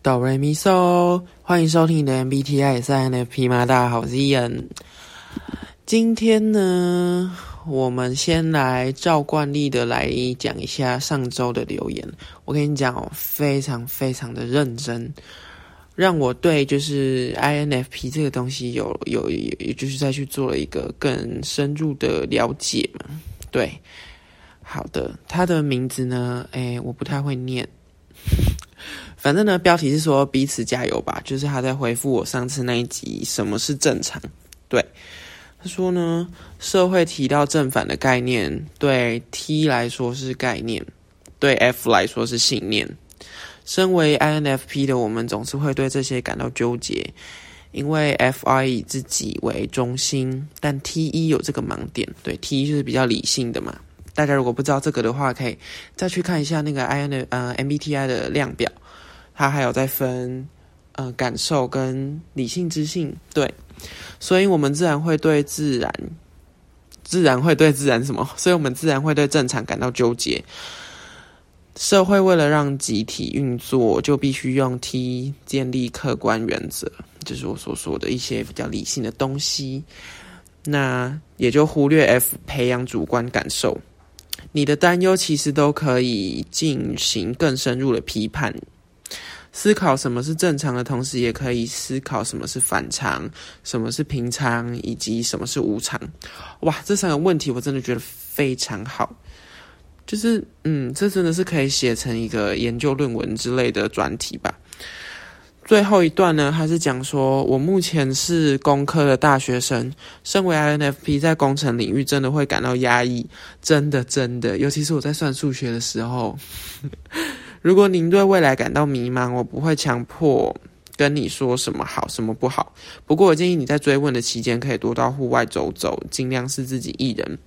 哆瑞咪嗦，欢迎收听你的 MBTI 三 NFP 吗？大家好，我是 Ian。今天呢，我们先来照惯例的来讲一下上周的留言。我跟你讲哦，非常非常的认真，让我对就是 INFP 这个东西有有有，就是再去做了一个更深入的了解嘛。对，好的，他的名字呢，哎，我不太会念。反正呢，标题是说彼此加油吧，就是他在回复我上次那一集什么是正常。对，他说呢，社会提到正反的概念，对 T 来说是概念，对 F 来说是信念。身为 INFP 的我们，总是会对这些感到纠结，因为 FI 以自己为中心，但 T 一有这个盲点。对，T 一就是比较理性的嘛。大家如果不知道这个的话，可以再去看一下那个 I N 的呃 MBTI 的量表。它还有在分，呃，感受跟理性知性，对，所以我们自然会对自然，自然会对自然什么？所以我们自然会对正常感到纠结。社会为了让集体运作，就必须用 T 建立客观原则，就是我所说的一些比较理性的东西。那也就忽略 F 培养主观感受。你的担忧其实都可以进行更深入的批判。思考什么是正常的同时，也可以思考什么是反常，什么是平常，以及什么是无常。哇，这三个问题我真的觉得非常好。就是，嗯，这真的是可以写成一个研究论文之类的专题吧。最后一段呢，还是讲说我目前是工科的大学生，身为 INFP，在工程领域真的会感到压抑，真的真的，尤其是我在算数学的时候。如果您对未来感到迷茫，我不会强迫跟你说什么好，什么不好。不过，我建议你在追问的期间，可以多到户外走走，尽量是自己一人。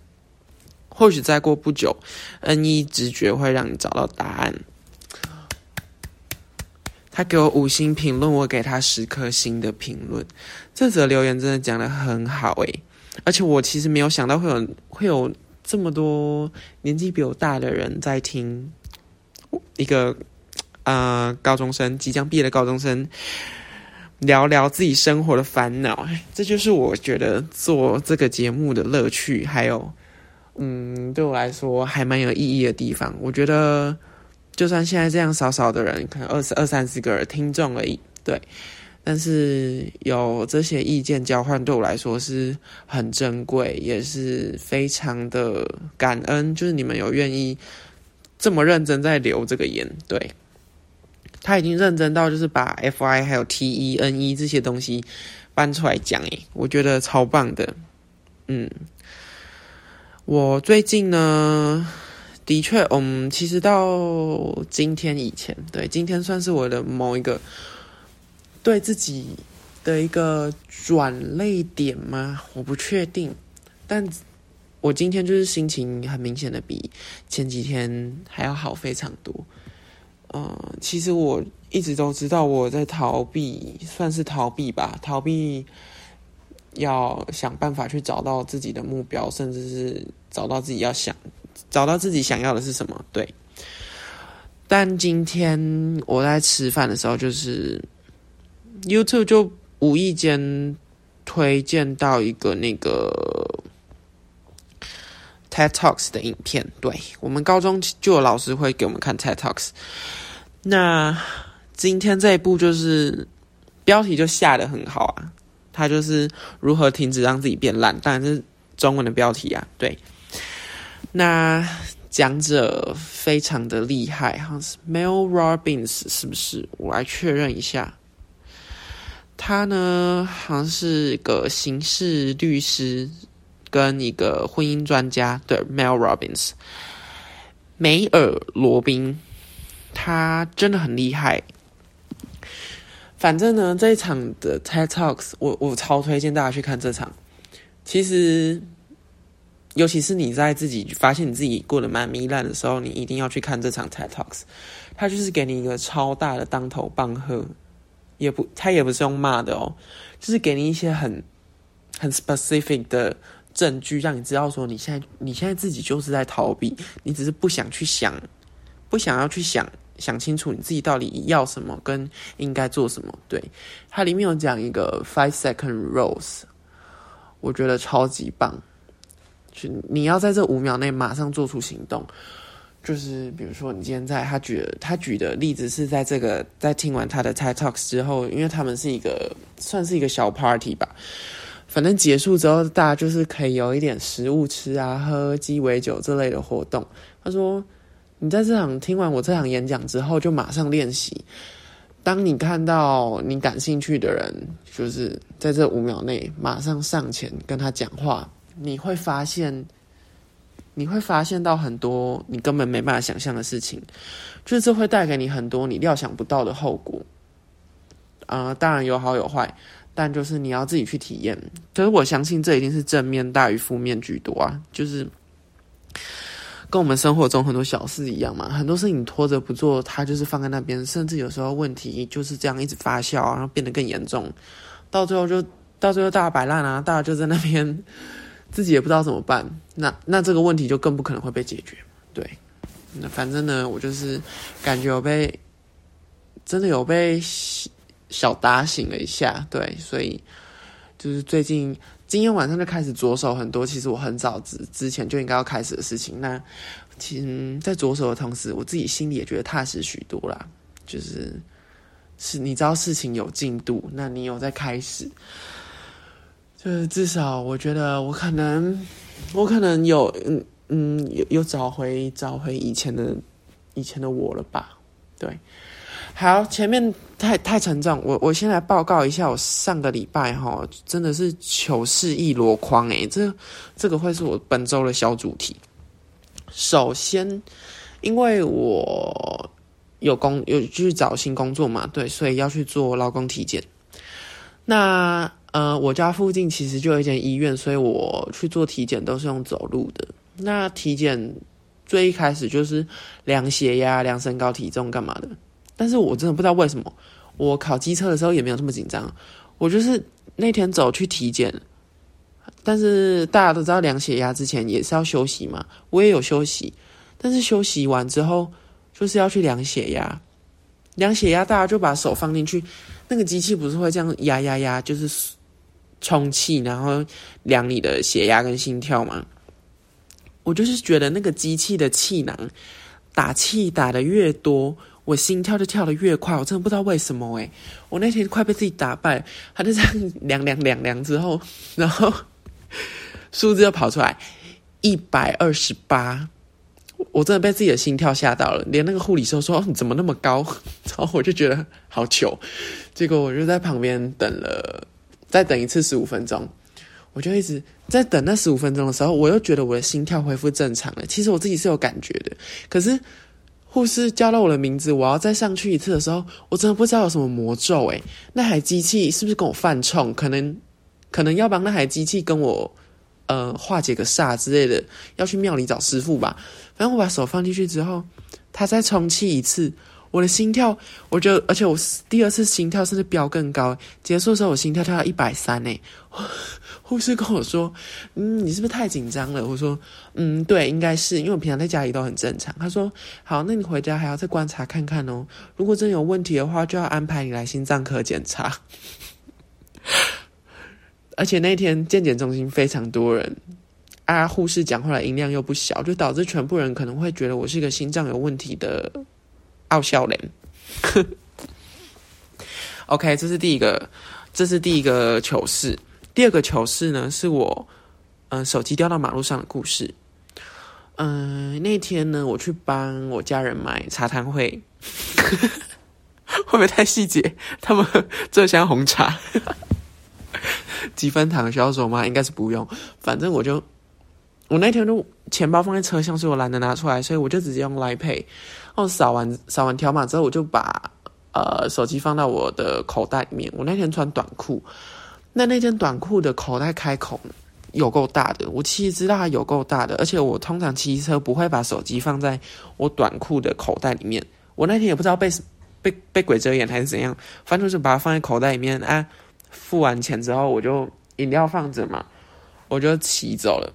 或许再过不久，N 一直觉会让你找到答案。他给我五星评论，我给他十颗星的评论。这则留言真的讲的很好诶，而且我其实没有想到会有会有这么多年纪比我大的人在听。一个啊，高中生即将毕业的高中生，聊聊自己生活的烦恼，这就是我觉得做这个节目的乐趣，还有，嗯，对我来说还蛮有意义的地方。我觉得，就算现在这样少少的人，可能二十二三十个听众而已，对，但是有这些意见交换，对我来说是很珍贵，也是非常的感恩，就是你们有愿意。这么认真在留这个言，对，他已经认真到就是把 F I 还有 T E N E 这些东西搬出来讲，诶，我觉得超棒的。嗯，我最近呢，的确，嗯，其实到今天以前，对，今天算是我的某一个对自己的一个转泪点吗？我不确定，但。我今天就是心情很明显的比前几天还要好非常多。嗯，其实我一直都知道我在逃避，算是逃避吧，逃避要想办法去找到自己的目标，甚至是找到自己要想找到自己想要的是什么。对。但今天我在吃饭的时候，就是 YouTube 就无意间推荐到一个那个。TED Talks 的影片，对我们高中就有老师会给我们看 TED Talks。那今天这一部就是标题就下的很好啊，它就是如何停止让自己变烂，当然是中文的标题啊。对，那讲者非常的厉害，好像是 Mel Robbins，是不是？我来确认一下，他呢好像是个刑事律师。跟一个婚姻专家，对，Mel Robbins，梅尔罗宾，他真的很厉害。反正呢，这一场的 TED Talks，我我超推荐大家去看这场。其实，尤其是你在自己发现你自己过得蛮糜烂的时候，你一定要去看这场 TED Talks。他就是给你一个超大的当头棒喝，也不，他也不是用骂的哦，就是给你一些很很 specific 的。证据让你知道，说你现在你现在自己就是在逃避，你只是不想去想，不想要去想想清楚你自己到底要什么跟应该做什么。对，它里面有讲一个 five second rules，我觉得超级棒，就你要在这五秒内马上做出行动。就是比如说，你今天在他举他举的例子是在这个在听完他的 TED Talks 之后，因为他们是一个算是一个小 party 吧。反正结束之后，大家就是可以有一点食物吃啊，喝鸡尾酒这类的活动。他说：“你在这场听完我这场演讲之后，就马上练习。当你看到你感兴趣的人，就是在这五秒内马上上前跟他讲话，你会发现，你会发现到很多你根本没办法想象的事情，就是这会带给你很多你料想不到的后果。啊，当然有好有坏。”但就是你要自己去体验，可是我相信这一定是正面大于负面居多啊！就是跟我们生活中很多小事一样嘛，很多事情拖着不做，它就是放在那边，甚至有时候问题就是这样一直发酵，然后变得更严重，到最后就到最后大家摆烂啊，大家就在那边 自己也不知道怎么办，那那这个问题就更不可能会被解决。对，那反正呢，我就是感觉有被真的有被。小打醒了一下，对，所以就是最近今天晚上就开始着手很多，其实我很早之之前就应该要开始的事情。那其实，在着手的同时，我自己心里也觉得踏实许多啦。就是是，你知道事情有进度，那你有在开始，就是至少我觉得我可能，我可能有，嗯嗯，有有找回找回以前的以前的我了吧？对。好，前面太太沉重，我我先来报告一下，我上个礼拜哈真的是糗事一箩筐诶，这这个会是我本周的小主题。首先，因为我有工有去找新工作嘛，对，所以要去做劳工体检。那呃，我家附近其实就有一间医院，所以我去做体检都是用走路的。那体检最一开始就是量血压、量身高、体重干嘛的。但是我真的不知道为什么，我考机车的时候也没有这么紧张。我就是那天走去体检，但是大家都知道量血压之前也是要休息嘛，我也有休息。但是休息完之后，就是要去量血压。量血压，大家就把手放进去，那个机器不是会这样压压压，就是充气，然后量你的血压跟心跳吗？我就是觉得那个机器的气囊打气打的越多。我心跳就跳得越快，我真的不知道为什么哎！我那天快被自己打败，他就这样量量量量之后，然后数字又跑出来一百二十八，我真的被自己的心跳吓到了，连那个护理师说你怎么那么高？然后我就觉得好糗，结果我就在旁边等了，再等一次十五分钟，我就一直在等那十五分钟的时候，我又觉得我的心跳恢复正常了。其实我自己是有感觉的，可是。护士叫到我的名字，我要再上去一次的时候，我真的不知道有什么魔咒诶，那台机器是不是跟我犯冲？可能可能要帮那台机器跟我呃化解个煞之类的，要去庙里找师傅吧。反正我把手放进去之后，它再充气一次，我的心跳，我就而且我第二次心跳甚至飙更高，结束的时候我心跳跳到一百三诶。护士跟我说：“嗯，你是不是太紧张了？”我说：“嗯，对，应该是，因为我平常在家里都很正常。”他说：“好，那你回家还要再观察看看哦。如果真有问题的话，就要安排你来心脏科检查。而且那天健检中心非常多人，啊，护士讲话的音量又不小，就导致全部人可能会觉得我是一个心脏有问题的傲笑脸。OK，这是第一个，这是第一个糗事。”第二个糗事呢，是我嗯手机掉到马路上的故事。嗯，那天呢，我去帮我家人买茶汤会，会不会太细节？他们这箱红茶 几分糖需要说吗？应该是不用。反正我就我那天都钱包放在车厢，所以我懒得拿出来，所以我就直接用来 pay。然后扫完扫完条码之后，我就把呃手机放到我的口袋里面。我那天穿短裤。那那件短裤的口袋开口有够大的，我其实知道它有够大的，而且我通常骑车不会把手机放在我短裤的口袋里面。我那天也不知道被被被鬼遮眼还是怎样，反正就是把它放在口袋里面啊。付完钱之后，我就饮料放着嘛，我就骑走了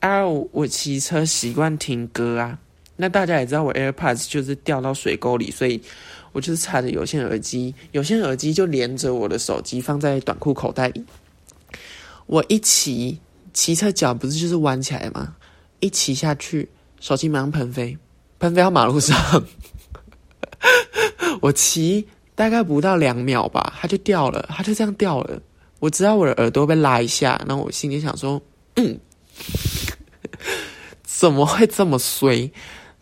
啊。我骑车习惯听歌啊，那大家也知道我 AirPods 就是掉到水沟里，所以我就是插着有线耳机，有线耳机就连着我的手机放在短裤口袋里。我一骑骑车脚不是就是弯起来吗？一骑下去，手机马上喷飞，喷飞到马路上。我骑大概不到两秒吧，它就掉了，它就这样掉了。我知道我的耳朵被拉一下，然后我心里想说，嗯，怎么会这么衰？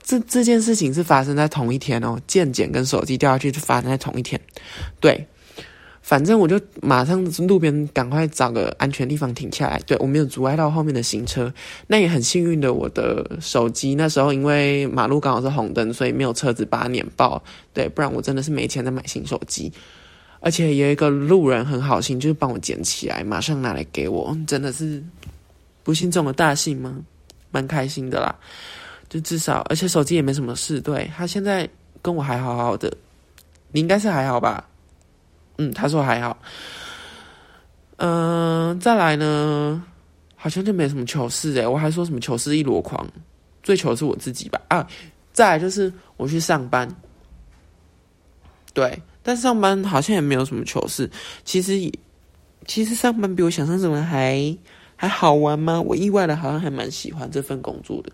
这这件事情是发生在同一天哦，健检跟手机掉下去是发生在同一天。对，反正我就马上路边赶快找个安全地方停下来。对我没有阻碍到后面的行车，那也很幸运的，我的手机那时候因为马路刚好是红灯，所以没有车子把它碾爆。对，不然我真的是没钱再买新手机。而且有一个路人很好心，就是帮我捡起来，马上拿来给我，真的是不幸中了大幸吗？蛮开心的啦，就至少，而且手机也没什么事，对他现在跟我还好好的，你应该是还好吧？嗯，他说还好。嗯，再来呢，好像就没什么糗事诶，我还说什么糗事一箩筐，最糗是我自己吧？啊，再来就是我去上班，对。但上班好像也没有什么糗事，其实，其实上班比我想象中的还还好玩吗？我意外的好像还蛮喜欢这份工作的，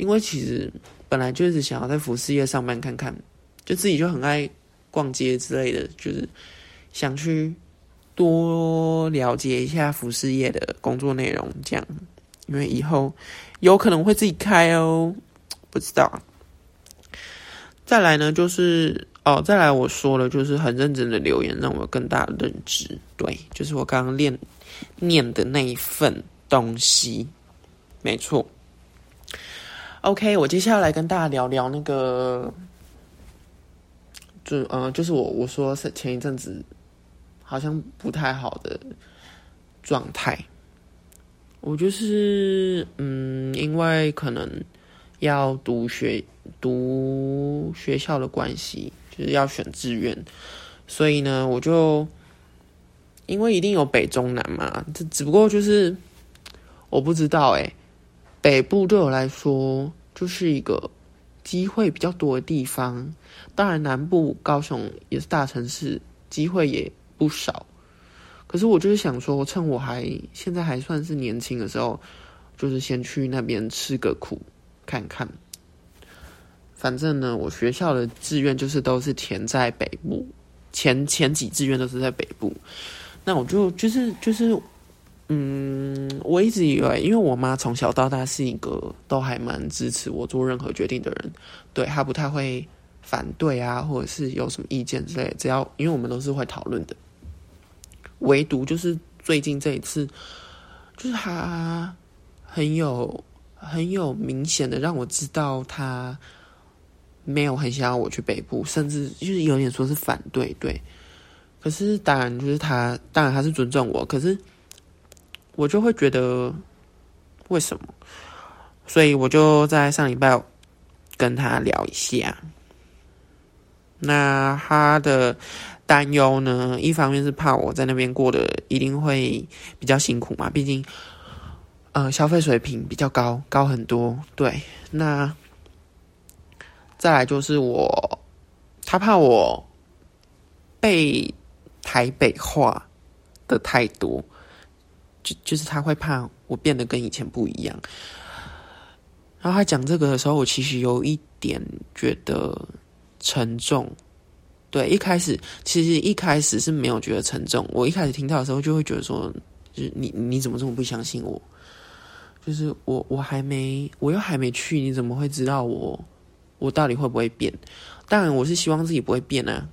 因为其实本来就是想要在服饰业上班看看，就自己就很爱逛街之类的，就是想去多了解一下服饰业的工作内容，这样，因为以后有可能会自己开哦，不知道。再来呢，就是。哦，再来我说了，就是很认真的留言，让我有更大的认知。对，就是我刚刚练念的那一份东西，没错。OK，我接下来跟大家聊聊那个，就嗯，就是我我说是前一阵子好像不太好的状态。我就是嗯，因为可能要读学读学校的关系。就是要选志愿，所以呢，我就因为一定有北中南嘛，这只不过就是我不知道哎，北部对我来说就是一个机会比较多的地方，当然南部高雄也是大城市，机会也不少。可是我就是想说，趁我还现在还算是年轻的时候，就是先去那边吃个苦看看。反正呢，我学校的志愿就是都是填在北部，前前几志愿都是在北部。那我就就是就是，嗯，我一直以为，因为我妈从小到大是一个都还蛮支持我做任何决定的人，对她不太会反对啊，或者是有什么意见之类，只要因为我们都是会讨论的。唯独就是最近这一次，就是她很有很有明显的让我知道她。没有很想要我去北部，甚至就是有点说是反对，对。可是当然就是他，当然他是尊重我，可是我就会觉得为什么？所以我就在上礼拜跟他聊一下。那他的担忧呢，一方面是怕我在那边过得一定会比较辛苦嘛，毕竟呃消费水平比较高，高很多。对，那。再来就是我，他怕我被台北话的太多，就就是他会怕我变得跟以前不一样。然后他讲这个的时候，我其实有一点觉得沉重。对，一开始其实一开始是没有觉得沉重。我一开始听到的时候，就会觉得说，就是你你怎么这么不相信我？就是我我还没我又还没去，你怎么会知道我？我到底会不会变？当然，我是希望自己不会变啊。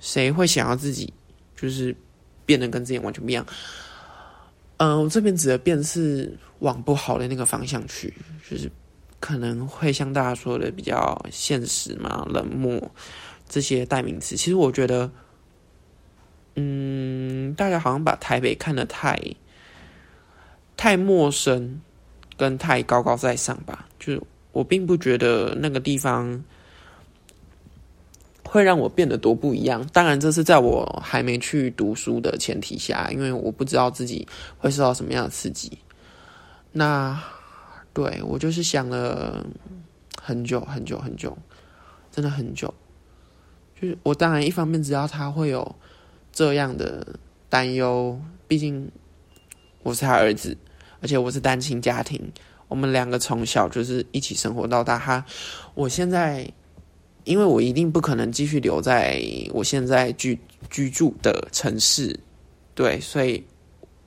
谁会想要自己就是变得跟之前完全不一样？嗯，我这边指的变是往不好的那个方向去，就是可能会像大家说的比较现实嘛、冷漠这些代名词。其实我觉得，嗯，大家好像把台北看得太太陌生，跟太高高在上吧，就是。我并不觉得那个地方会让我变得多不一样。当然，这是在我还没去读书的前提下，因为我不知道自己会受到什么样的刺激。那对我就是想了很久很久很久，真的很久。就是我当然一方面知道他会有这样的担忧，毕竟我是他儿子，而且我是单亲家庭，我们两个从小就是一起生活到大。他我现在，因为我一定不可能继续留在我现在居居住的城市，对，所以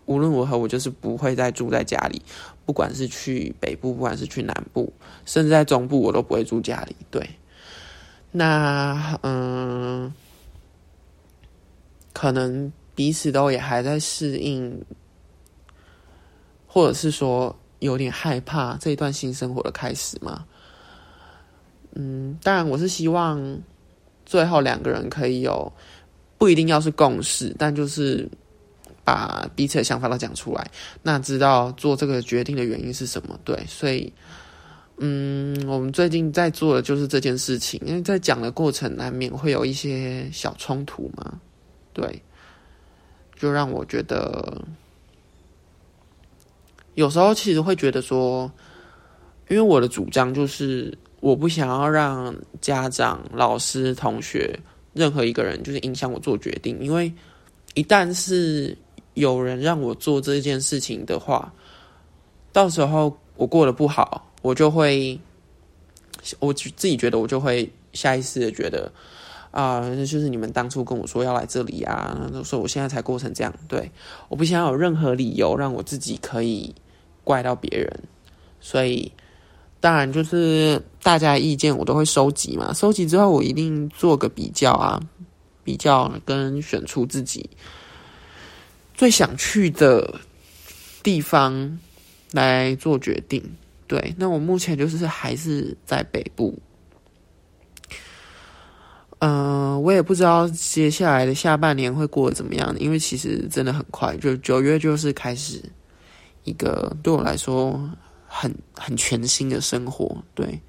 无论如何，我就是不会再住在家里。不管是去北部，不管是去南部，甚至在中部，我都不会住家里。对，那嗯，可能彼此都也还在适应，或者是说有点害怕这一段新生活的开始嘛。嗯，当然我是希望最后两个人可以有不一定要是共识，但就是。把彼此的想法都讲出来，那知道做这个决定的原因是什么？对，所以，嗯，我们最近在做的就是这件事情，因为在讲的过程难免会有一些小冲突嘛，对，就让我觉得有时候其实会觉得说，因为我的主张就是我不想要让家长、老师、同学任何一个人就是影响我做决定，因为一旦是。有人让我做这件事情的话，到时候我过得不好，我就会，我自己觉得我就会下意识的觉得，啊，那就是你们当初跟我说要来这里啊，所以我现在才过成这样，对，我不想要有任何理由让我自己可以怪到别人，所以当然就是大家意见我都会收集嘛，收集之后我一定做个比较啊，比较跟选出自己。最想去的地方来做决定，对，那我目前就是还是在北部，嗯，我也不知道接下来的下半年会过得怎么样，因为其实真的很快，就九月就是开始一个对我来说很很全新的生活，对，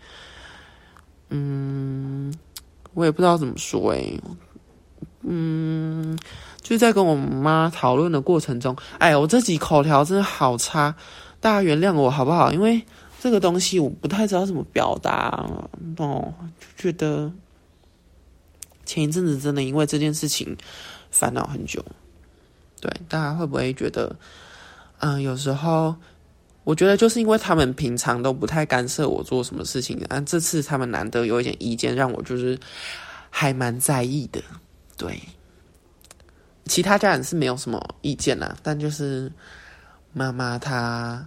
嗯，我也不知道怎么说，诶，嗯。就在跟我妈讨论的过程中，哎，我这几口条真的好差，大家原谅我好不好？因为这个东西我不太知道怎么表达哦，就觉得前一阵子真的因为这件事情烦恼很久。对，大家会不会觉得，嗯，有时候我觉得就是因为他们平常都不太干涉我做什么事情，啊，这次他们难得有一点意见，让我就是还蛮在意的，对。其他家人是没有什么意见啦，但就是妈妈她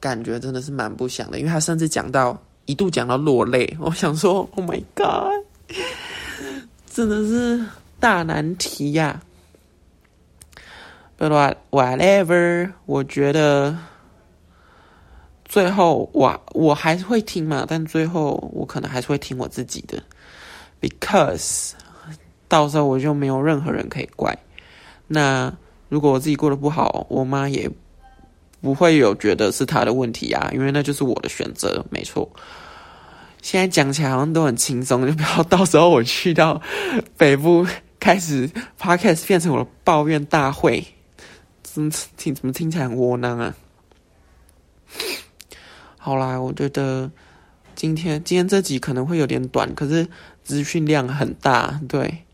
感觉真的是蛮不想的，因为她甚至讲到一度讲到落泪。我想说，Oh my God，真的是大难题呀！But whatever，我觉得最后我我还是会听嘛，但最后我可能还是会听我自己的，because。到时候我就没有任何人可以怪。那如果我自己过得不好，我妈也不会有觉得是她的问题啊，因为那就是我的选择，没错。现在讲起来好像都很轻松，就不要到时候我去到北部开始 podcast 变成我的抱怨大会，怎么听怎么听起来很窝囊啊？好啦，我觉得今天今天这集可能会有点短，可是资讯量很大，对。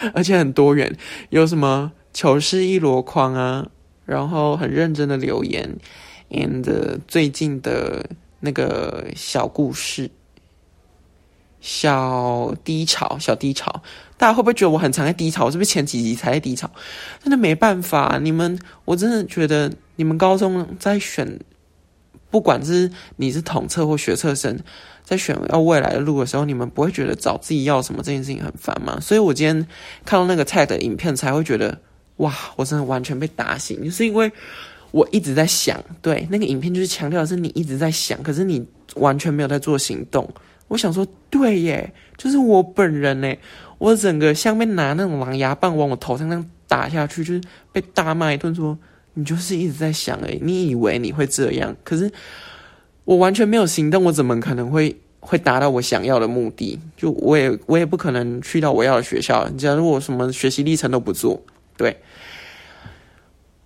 而且很多元，有什么糗事一箩筐啊，然后很认真的留言，and 最近的那个小故事，小低潮，小低潮，大家会不会觉得我很常在低潮？我是不是前几集才在低潮？真的没办法，你们，我真的觉得你们高中在选，不管是你是统测或学测生。在选要未来的路的时候，你们不会觉得找自己要什么这件事情很烦吗？所以我今天看到那个菜的影片，才会觉得哇，我真的完全被打醒，就是因为我一直在想，对那个影片就是强调的是你一直在想，可是你完全没有在做行动。我想说，对耶，就是我本人呢，我整个像被拿那种狼牙棒往我头上那样打下去，就是被大骂一顿，说你就是一直在想哎，你以为你会这样，可是。我完全没有行动，我怎么可能会会达到我想要的目的？就我也我也不可能去到我要的学校。假如我什么学习历程都不做，对，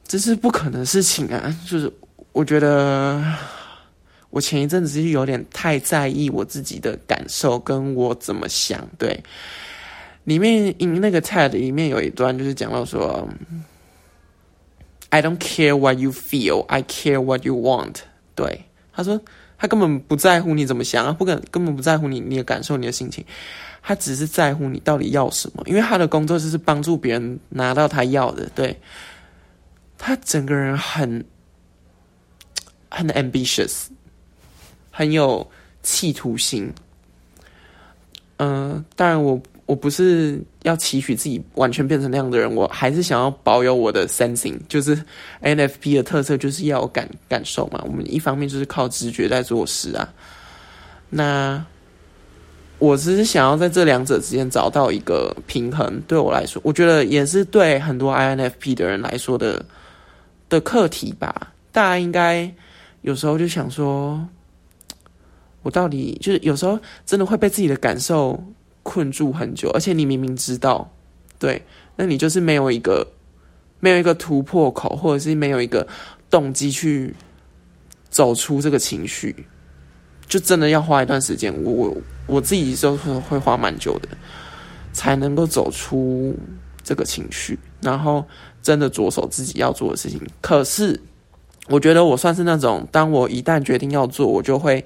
这是不可能的事情啊！就是我觉得，我前一阵子是有点太在意我自己的感受，跟我怎么想。对，里面那个 TED 里面有一段就是讲到说，I don't care what you feel, I care what you want。对，他说他根本不在乎你怎么想啊，不根根本不在乎你你的感受、你的心情，他只是在乎你到底要什么。因为他的工作就是帮助别人拿到他要的。对，他整个人很很 ambitious。很有企图心，嗯，当然我我不是要期许自己完全变成那样的人，我还是想要保有我的 sensing，就是 NFP 的特色就是要感感受嘛。我们一方面就是靠直觉在做事啊，那我只是想要在这两者之间找到一个平衡。对我来说，我觉得也是对很多 INFP 的人来说的的课题吧。大家应该有时候就想说。我到底就是有时候真的会被自己的感受困住很久，而且你明明知道，对，那你就是没有一个没有一个突破口，或者是没有一个动机去走出这个情绪，就真的要花一段时间。我我我自己就是会花蛮久的，才能够走出这个情绪，然后真的着手自己要做的事情。可是我觉得我算是那种，当我一旦决定要做，我就会。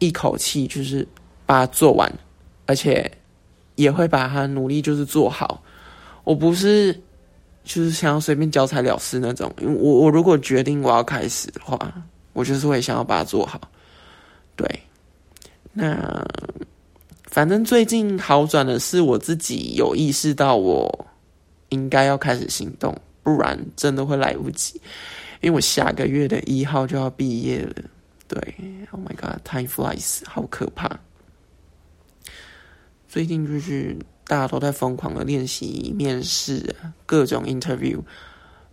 一口气就是把它做完，而且也会把它努力就是做好。我不是就是想要随便交差了事那种。因为我我如果决定我要开始的话，我就是会想要把它做好。对，那反正最近好转的是我自己有意识到我应该要开始行动，不然真的会来不及。因为我下个月的一号就要毕业了。对，Oh my God，time flies，好可怕。最近就是大家都在疯狂的练习面试啊，各种 interview，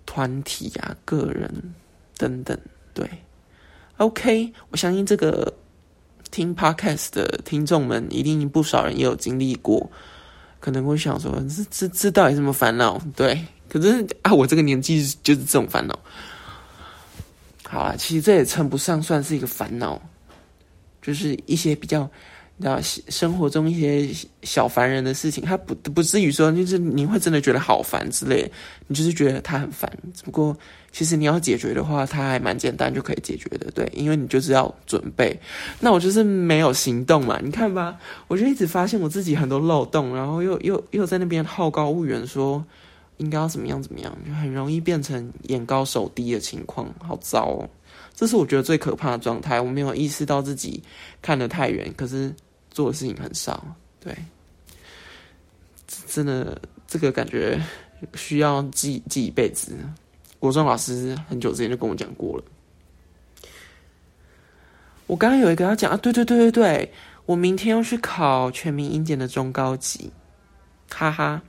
团体啊，个人等等。对，OK，我相信这个听 podcast 的听众们一定不少人也有经历过，可能会想说，这这这到底什么烦恼？对，可是啊，我这个年纪就是这种烦恼。好啊，其实这也称不上算是一个烦恼，就是一些比较，然后生活中一些小烦人的事情，他不不至于说就是你会真的觉得好烦之类，你就是觉得他很烦。只不过其实你要解决的话，他还蛮简单就可以解决的，对，因为你就是要准备。那我就是没有行动嘛，你看吧，我就一直发现我自己很多漏洞，然后又又又在那边好高骛远说。应该要怎么样怎么样，就很容易变成眼高手低的情况，好糟哦！这是我觉得最可怕的状态。我没有意识到自己看得太远，可是做的事情很少。对，真的这个感觉需要记记一辈子。国中老师很久之前就跟我讲过了。我刚刚有一个要讲啊，对对对对对，我明天要去考全民英检的中高级，哈哈。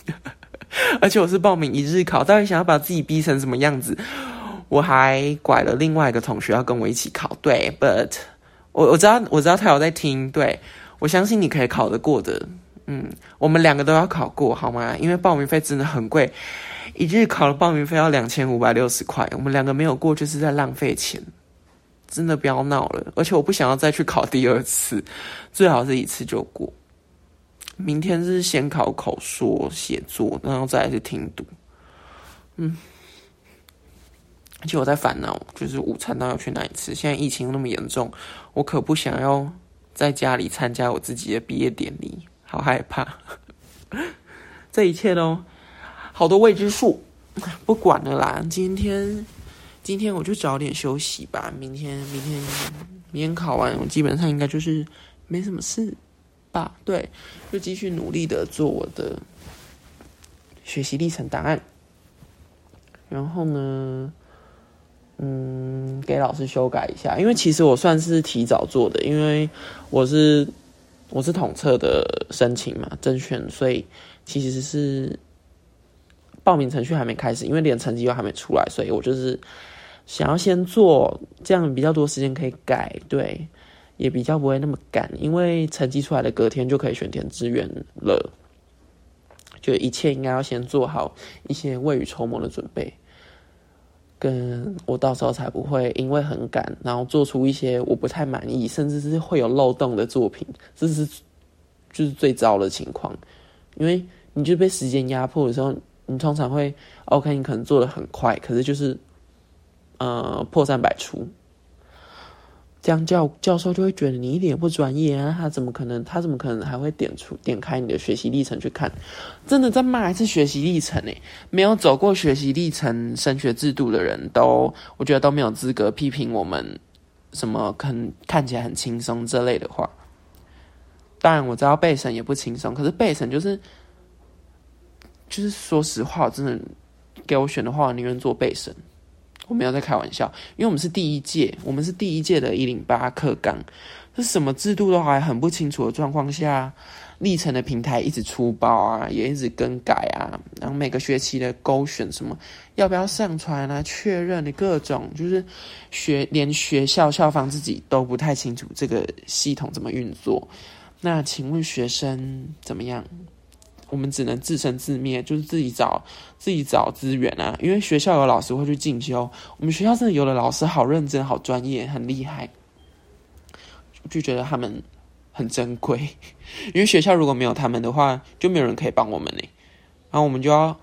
而且我是报名一日考，到底想要把自己逼成什么样子？我还拐了另外一个同学要跟我一起考，对，but 我我知道我知道他有在听，对我相信你可以考得过的，嗯，我们两个都要考过好吗？因为报名费真的很贵，一日考的报名费要两千五百六十块，我们两个没有过就是在浪费钱，真的不要闹了，而且我不想要再去考第二次，最好是一次就过。明天是先考口说写作，然后再是听读。嗯，而且我在烦恼，就是午餐到要去哪里吃？现在疫情那么严重，我可不想要在家里参加我自己的毕业典礼，好害怕。这一切都好多未知数，不管了啦。今天今天我就早点休息吧。明天明天明天考完，我基本上应该就是没什么事。吧，对，就继续努力的做我的学习历程档案，然后呢，嗯，给老师修改一下，因为其实我算是提早做的，因为我是我是统测的申请嘛，甄选，所以其实是报名程序还没开始，因为连成绩又还没出来，所以我就是想要先做，这样比较多时间可以改，对。也比较不会那么赶，因为成绩出来的隔天就可以选填志愿了，就一切应该要先做好一些未雨绸缪的准备。跟我到时候才不会因为很赶，然后做出一些我不太满意，甚至是会有漏洞的作品，这是就是最糟的情况。因为你就被时间压迫的时候，你通常会 OK，你可能做的很快，可是就是呃破绽百出。这样教教授就会觉得你一点不专业啊！他怎么可能？他怎么可能还会点出点开你的学习历程去看？真的在骂一次学习历程诶！没有走过学习历程升学制度的人都，我觉得都没有资格批评我们什么看看起来很轻松这类的话。当然我知道备审也不轻松，可是备审就是就是说实话，真的给我选的话，我宁愿做备审。我没有在开玩笑，因为我们是第一届，我们是第一届的一零八课纲，是什么制度都还很不清楚的状况下，历程的平台一直出包啊，也一直更改啊，然后每个学期的勾选什么要不要上传啊，确认的各种，就是学连学校校方自己都不太清楚这个系统怎么运作。那请问学生怎么样？我们只能自生自灭，就是自己找自己找资源啊。因为学校有老师会去进修，我们学校真的有的老师好认真、好专业、很厉害，就觉得他们很珍贵。因为学校如果没有他们的话，就没有人可以帮我们呢。然后我们就要，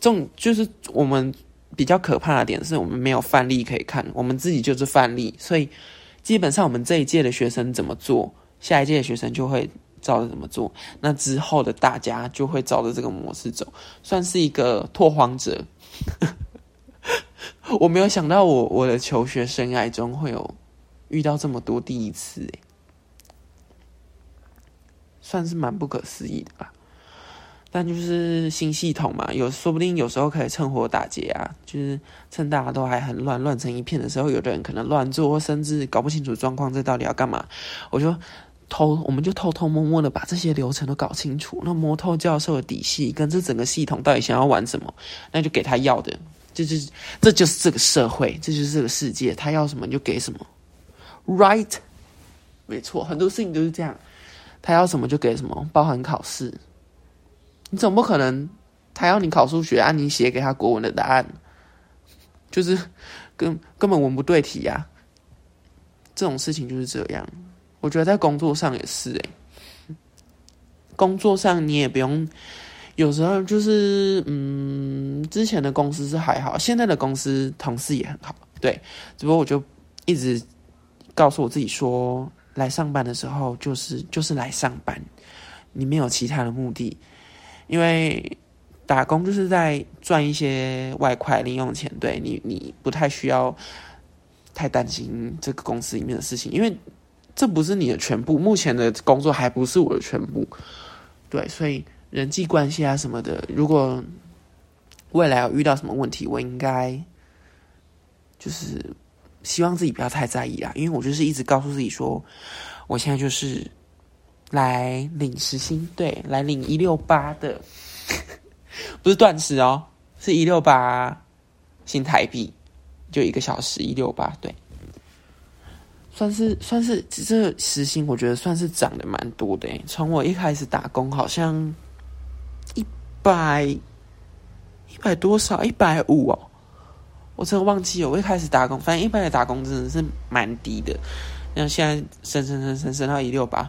这种就是我们比较可怕的点，是我们没有范例可以看，我们自己就是范例，所以基本上我们这一届的学生怎么做，下一届的学生就会。照着怎么做，那之后的大家就会照着这个模式走，算是一个拓荒者。我没有想到，我我的求学生涯中会有遇到这么多第一次，算是蛮不可思议的吧。但就是新系统嘛，有说不定有时候可以趁火打劫啊，就是趁大家都还很乱乱成一片的时候，有的人可能乱做，甚至搞不清楚状况，这到底要干嘛？我就。偷，我们就偷偷摸摸的把这些流程都搞清楚。那摩托教授的底细跟这整个系统到底想要玩什么，那就给他要的。这就是，这就是这个社会，这就是这个世界。他要什么就给什么，right？没错，很多事情都是这样。他要什么就给什么，包含考试。你总不可能他要你考数学，按你写给他国文的答案，就是根根本文不对题呀。这种事情就是这样。我觉得在工作上也是诶，工作上你也不用，有时候就是嗯，之前的公司是还好，现在的公司同事也很好，对。只不过我就一直告诉我自己说，来上班的时候就是就是来上班，你没有其他的目的，因为打工就是在赚一些外快零用钱，对你你不太需要太担心这个公司里面的事情，因为。这不是你的全部，目前的工作还不是我的全部，对，所以人际关系啊什么的，如果未来有遇到什么问题，我应该就是希望自己不要太在意啦，因为我就是一直告诉自己说，我现在就是来领时薪，对，来领一六八的，不是断时哦，是一六八新台币，就一个小时一六八，对。算是算是这时薪，我觉得算是涨得蛮多的。从我一开始打工，好像一百一百多少，一百五哦，我真的忘记了。我一开始打工，反正一般的打工真的是蛮低的。像现在升升升升升到一六八，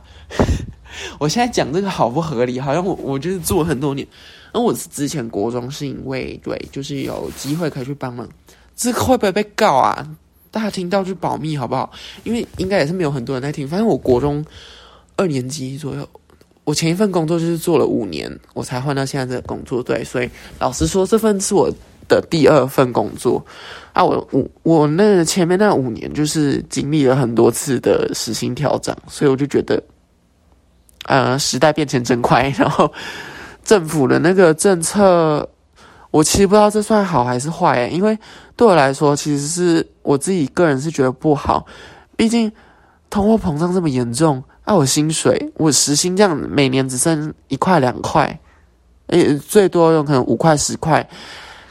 我现在讲这个好不合理？好像我我就是做很多年。那我之前国中是因为对，就是有机会可以去帮忙，这个会不会被告啊？大家听到就保密好不好？因为应该也是没有很多人在听。反正我国中二年级左右，我前一份工作就是做了五年，我才换到现在这个工作。对，所以老实说，这份是我的第二份工作啊。我我我那前面那五年就是经历了很多次的时薪调整，所以我就觉得，呃，时代变迁真快。然后政府的那个政策。我其实不知道这算好还是坏诶，因为对我来说，其实是我自己个人是觉得不好。毕竟通货膨胀这么严重，啊，我薪水我时薪这样每年只剩一块两块，诶，最多有可能五块十块。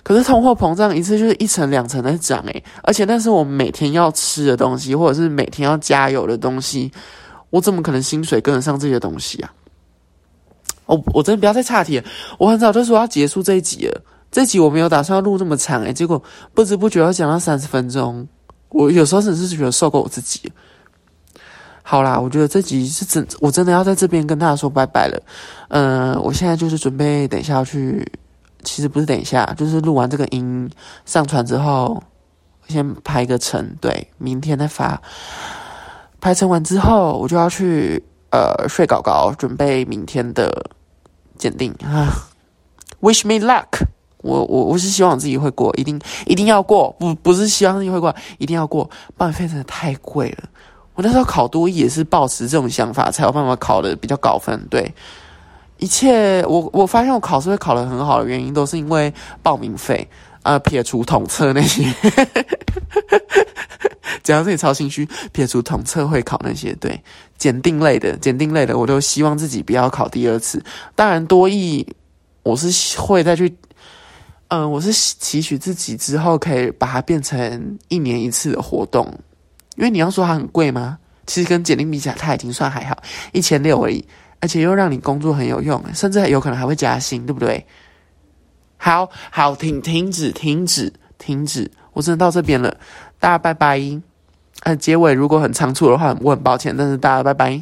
可是通货膨胀一次就是一层两层在涨诶，而且那是我每天要吃的东西，或者是每天要加油的东西，我怎么可能薪水跟得上这些东西啊？我我真的不要再岔题，我很早就说要结束这一集了。这集我没有打算要录这么长诶，结果不知不觉要讲到三十分钟，我有时候真是觉得受够我自己。好啦，我觉得这集是真，我真的要在这边跟大家说拜拜了。嗯，我现在就是准备等一下去，其实不是等一下，就是录完这个音上传之后，先拍个成，对，明天再发。拍成完之后，我就要去呃睡搞搞，准备明天的鉴定啊。Wish me luck，我我我是希望自己会过，一定一定要过，不不是希望自己会过，一定要过。报费真的太贵了。我那时候考多艺也是抱持这种想法，才有办法考的比较高分。对，一切我我发现我考试会考得很好的原因，都是因为报名费啊，撇除统测那些，讲到这里超心虚，撇除统测会考那些，对，检定类的，检定类的，我都希望自己不要考第二次。当然多艺，我是会再去，嗯，我是期许自己之后可以把它变成一年一次的活动。因为你要说它很贵吗？其实跟简历比起来，它已经算还好，一千六而已，而且又让你工作很有用，甚至有可能还会加薪，对不对？好好停停止停止停止，我真的到这边了，大家拜拜。呃，结尾如果很仓促的话，我很抱歉，但是大家拜拜。